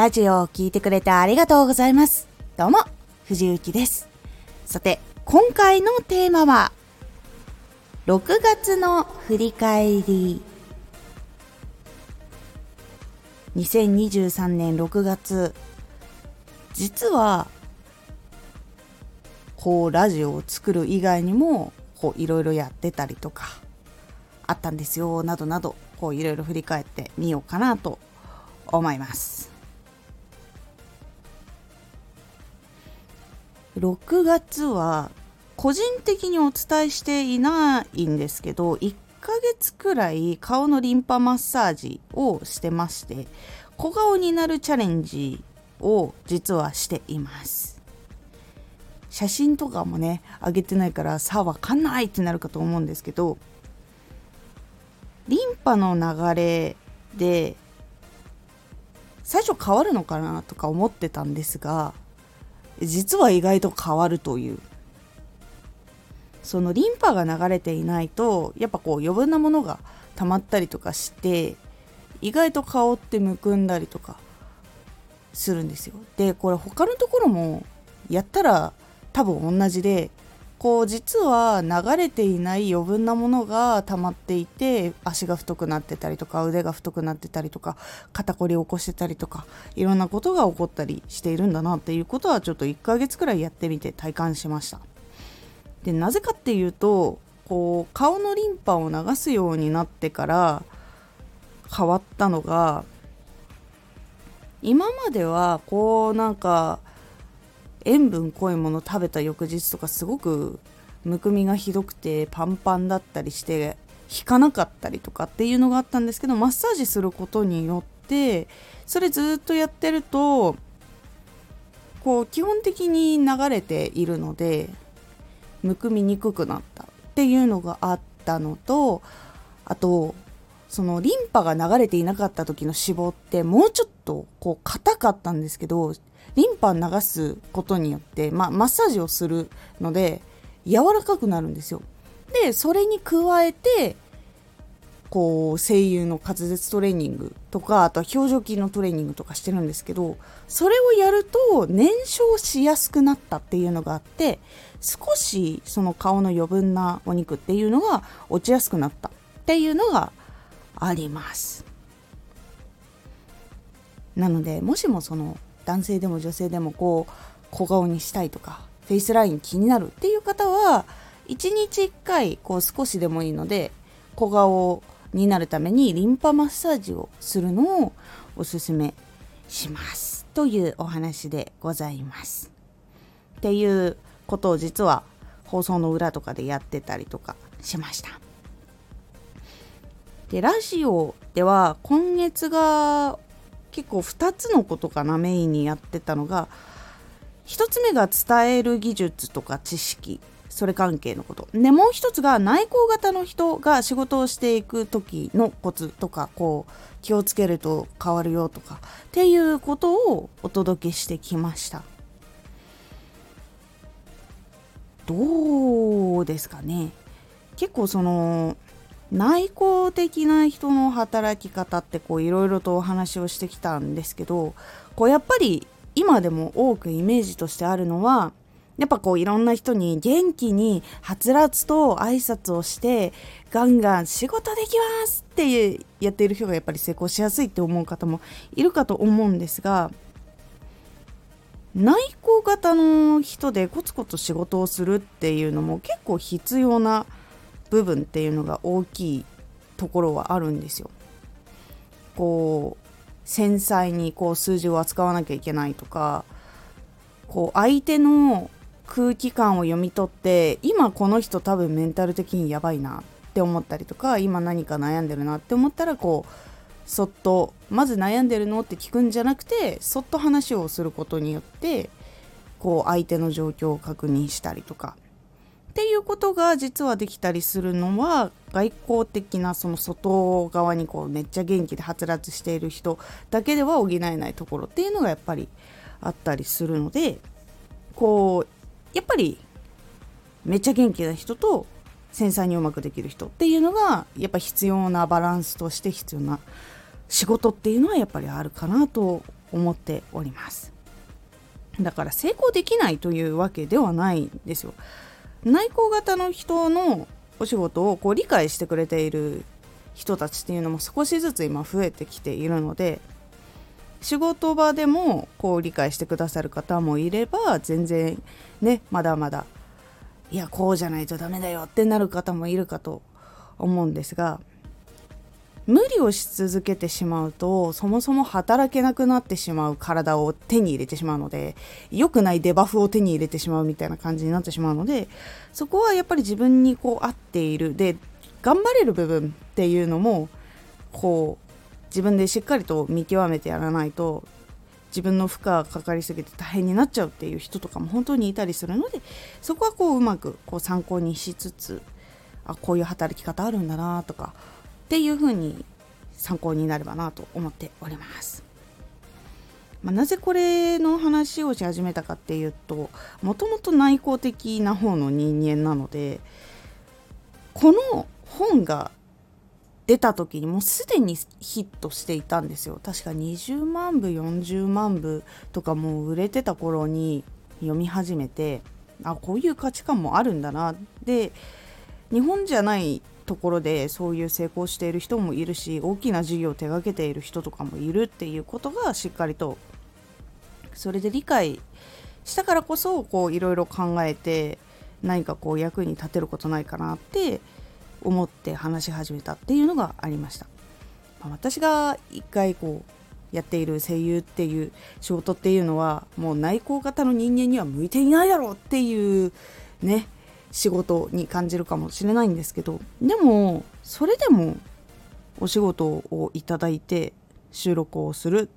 ラジオを聴いてくれてありがとうございます。どうも、藤幸です。さて、今回のテーマは、6月の振り返り。2023年6月、実は、こう、ラジオを作る以外にも、こう、いろいろやってたりとか、あったんですよ、などなど、こう、いろいろ振り返ってみようかなと思います。6月は個人的にお伝えしていないんですけど1ヶ月くらい顔のリンパマッサージをしてまして小顔になるチャレンジを実はしています。写真とかもね上げてないからさあわかんないってなるかと思うんですけどリンパの流れで最初変わるのかなとか思ってたんですが実は意外と変わるという。そのリンパが流れていないとやっぱこう余分なものが溜まったりとかして意外と顔ってむくんだりとかするんですよ。でこれ他のところもやったら多分同じでこう実は流れていない余分なものが溜まっていて足が太くなってたりとか腕が太くなってたりとか肩こりを起こしてたりとかいろんなことが起こったりしているんだなっていうことはちょっと1ヶ月くらいやってみて体感しました。でなぜかっていうとこう顔のリンパを流すようになってから変わったのが今まではこうなんか塩分濃いもの食べた翌日とかすごくむくみがひどくてパンパンだったりして引かなかったりとかっていうのがあったんですけどマッサージすることによってそれずっとやってるとこう基本的に流れているのでむくみにくくなったっていうのがあったのとあとそのリンパが流れていなかった時の脂肪ってもうちょっとこう硬かったんですけどリンパ流すことによって、まあ、マッサージをするので柔らかくなるんですよ。でそれに加えてこう声優の滑舌トレーニングとかあとは表情筋のトレーニングとかしてるんですけどそれをやると燃焼しやすくなったっていうのがあって少しその顔の余分なお肉っていうのが落ちやすくなったっていうのがありますなのでもしもその男性でも女性でもこう小顔にしたいとかフェイスライン気になるっていう方は1日1回こう少しでもいいので小顔になるためにリンパマッサージをするのをおすすめしますというお話でございます。っていうことを実は放送の裏とかでやってたりとかしました。でラジオでは今月が結構2つのことかなメインにやってたのが1つ目が伝える技術とか知識それ関係のこと。でもう一つが内向型の人が仕事をしていく時のコツとかこう気をつけると変わるよとかっていうことをお届けしてきました。どうですかね。結構その内向的な人の働き方ってこういろいろとお話をしてきたんですけどこうやっぱり今でも多くイメージとしてあるのはやっぱこういろんな人に元気にはつらつと挨拶をしてガンガン仕事できますってやっている人がやっぱり成功しやすいって思う方もいるかと思うんですが内向型の人でコツコツ仕事をするっていうのも結構必要な部分っていうのが大きいところはあるんですよ。こう繊細にこう数字を扱わなきゃいけないとかこう相手の空気感を読み取って今この人多分メンタル的にやばいなって思ったりとか今何か悩んでるなって思ったらこうそっとまず悩んでるのって聞くんじゃなくてそっと話をすることによってこう相手の状況を確認したりとかっていうことが実はできたりするのは外交的なその外側にこうめっちゃ元気ではつらつしている人だけでは補えないところっていうのがやっぱりあったりするのでこうやっぱりめっちゃ元気な人と繊細にうまくできる人っていうのがやっぱ必要なバランスとして必要な仕事っていうのはやっぱりあるかなと思っております。だから成功できないというわけではないんですよ。内向型の人のお仕事をこう理解してくれている人たちっていうのも少しずつ今増えてきているので仕事場でもこう理解してくださる方もいれば全然ねまだまだいやこうじゃないとダメだよってなる方もいるかと思うんですが無理をし続けてしまうとそもそも働けなくなってしまう体を手に入れてしまうので良くないデバフを手に入れてしまうみたいな感じになってしまうのでそこはやっぱり自分にこう合っている。で頑張れる部分っていうのもこう自分でしっかりと見極めてやらないと自分の負荷がかかりすぎて大変になっちゃうっていう人とかも本当にいたりするのでそこはこううまくこう参考にしつつあこういう働き方あるんだなとかっていうふうに参考になればなと思っております。まあ、なぜこれの話をし始めたかっていうともともと内向的な方の人間なのでこの本が出た時にもうすでにヒットしていたんですよ確か20万部40万部とかもう売れてた頃に読み始めてあこういう価値観もあるんだなで日本じゃないところでそういう成功している人もいるし大きな事業を手がけている人とかもいるっていうことがしっかりとそれで理解したからこそこういろいろ考えて何かこう役に立てることないかなって思って話し始めたっていうのがありました、まあ、私が一回こうやっている声優っていう仕事っていうのはもう内向型の人間には向いていないだろうっていうね仕事に感じるかもしれないんですけどでもそれでもお仕事をいただいて収録をする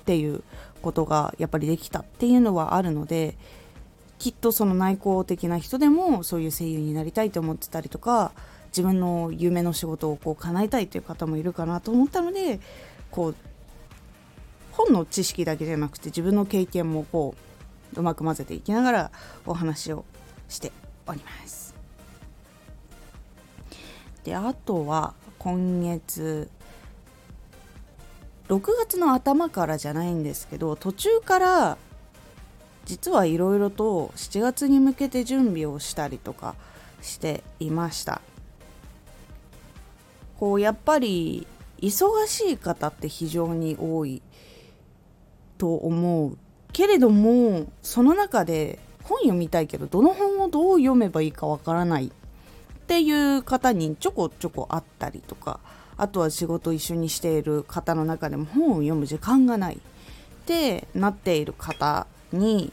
っていうことがやっぱりできたっていうのはあるのできっとその内向的な人でもそういう声優になりたいと思ってたりとか自分の夢の仕事をこう叶えたいという方もいるかなと思ったのでこう本の知識だけじゃなくて自分の経験もこううまく混ぜていきながらお話をしております。であとは今月6月の頭からじゃないんですけど途中から実はいろいろと7月に向けて準備をしたりとかしていましたこうやっぱり忙しい方って非常に多いと思うけれどもその中で本読みたいけどどの本どう読めばいいかわからないっていう方にちょこちょこあったりとかあとは仕事一緒にしている方の中でも本を読む時間がないってなっている方に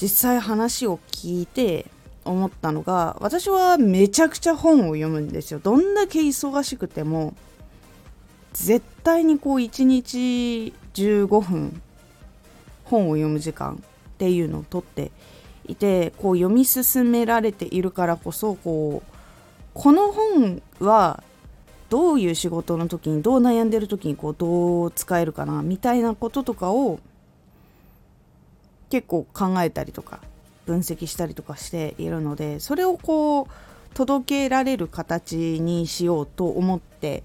実際話を聞いて思ったのが私はめちゃくちゃ本を読むんですよ。どんだけ忙しくても絶対にこう1日15分本を読む時間っていうのをとっていてこう読み進められているからこそこうこの本はどういう仕事の時にどう悩んでる時にこうどう使えるかなみたいなこととかを結構考えたりとか分析したりとかしているのでそれをこう届けられる形にしようと思って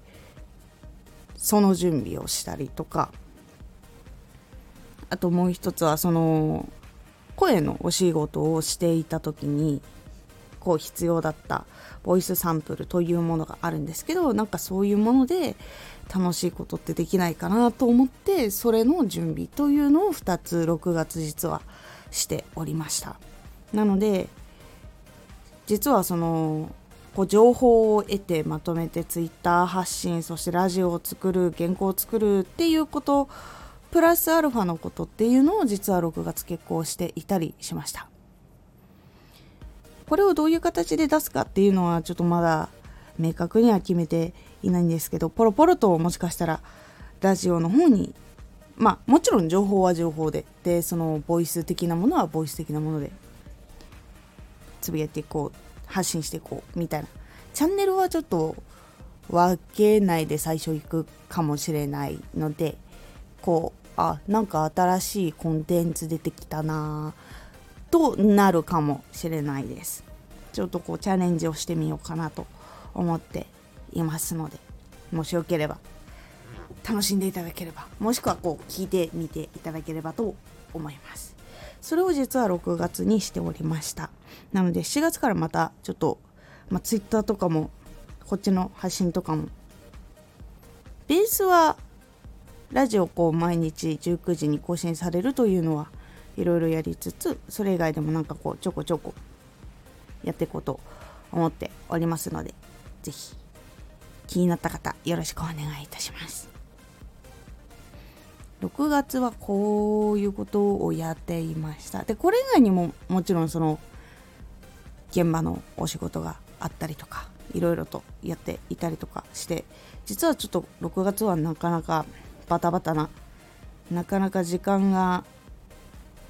その準備をしたりとかあともう一つはその声のお仕事をしていた時にこう必要だったボイスサンプルというものがあるんですけどなんかそういうもので楽しいことってできないかなと思ってそれの準備というのを2つ6月実はしておりました。なので実はそのこう情報を得てまとめてツイッター発信そしてラジオを作る原稿を作るっていうことプラスアルファのことっていうのを実は6月結構していたりしました。これをどういう形で出すかっていうのはちょっとまだ明確には決めていないんですけどポロポロともしかしたらラジオの方にまあもちろん情報は情報ででそのボイス的なものはボイス的なものでつぶやいていこう発信していこうみたいな。チャンネルはちょっと分けないで最初行くかもしれないのでこうあなんか新しいコンテンツ出てきたなとなるかもしれないです。ちょっとこうチャレンジをしてみようかなと思っていますのでもしよければ楽しんでいただければもしくはこう聞いてみていただければと思います。それを実は6月にしておりました。なので7月からまたちょっと、まあ、Twitter とかもこっちの発信とかもベースはラジオこう毎日19時に更新されるというのはいろいろやりつつそれ以外でもなんかこうちょこちょこやっていこうと思っておりますので是非気になった方よろしくお願いいたします。6月はこういうことをやっていました。でこれ以外にももちろんその現場のお仕事があったりとかいろいろとやっていたりとかして実はちょっと6月はなかなかバタバタななかなか時間が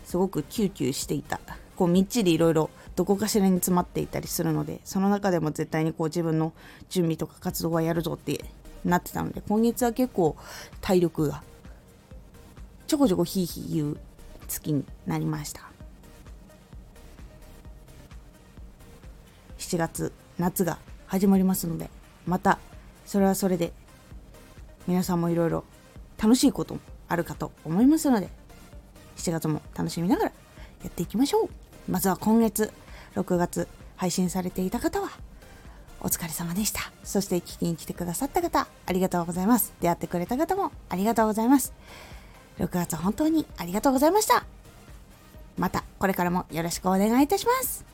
すごくキューキューしていた。こうみっちりいろいろどこかしらに詰まっていたりするのでその中でも絶対にこう自分の準備とか活動はやるぞってなってたので今月は結構体力がちょこちょこヒーヒー言う月になりました。7月夏が始まりますのでまたそれはそれで皆さんもいろいろ楽しいこともあるかと思いますので7月も楽しみながらやっていきましょう。まずは今月6月配信されていた方はお疲れ様でした。そして聞きに来てくださった方ありがとうございます。出会ってくれた方もありがとうございます。6月本当にありがとうございました。またこれからもよろしくお願いいたします。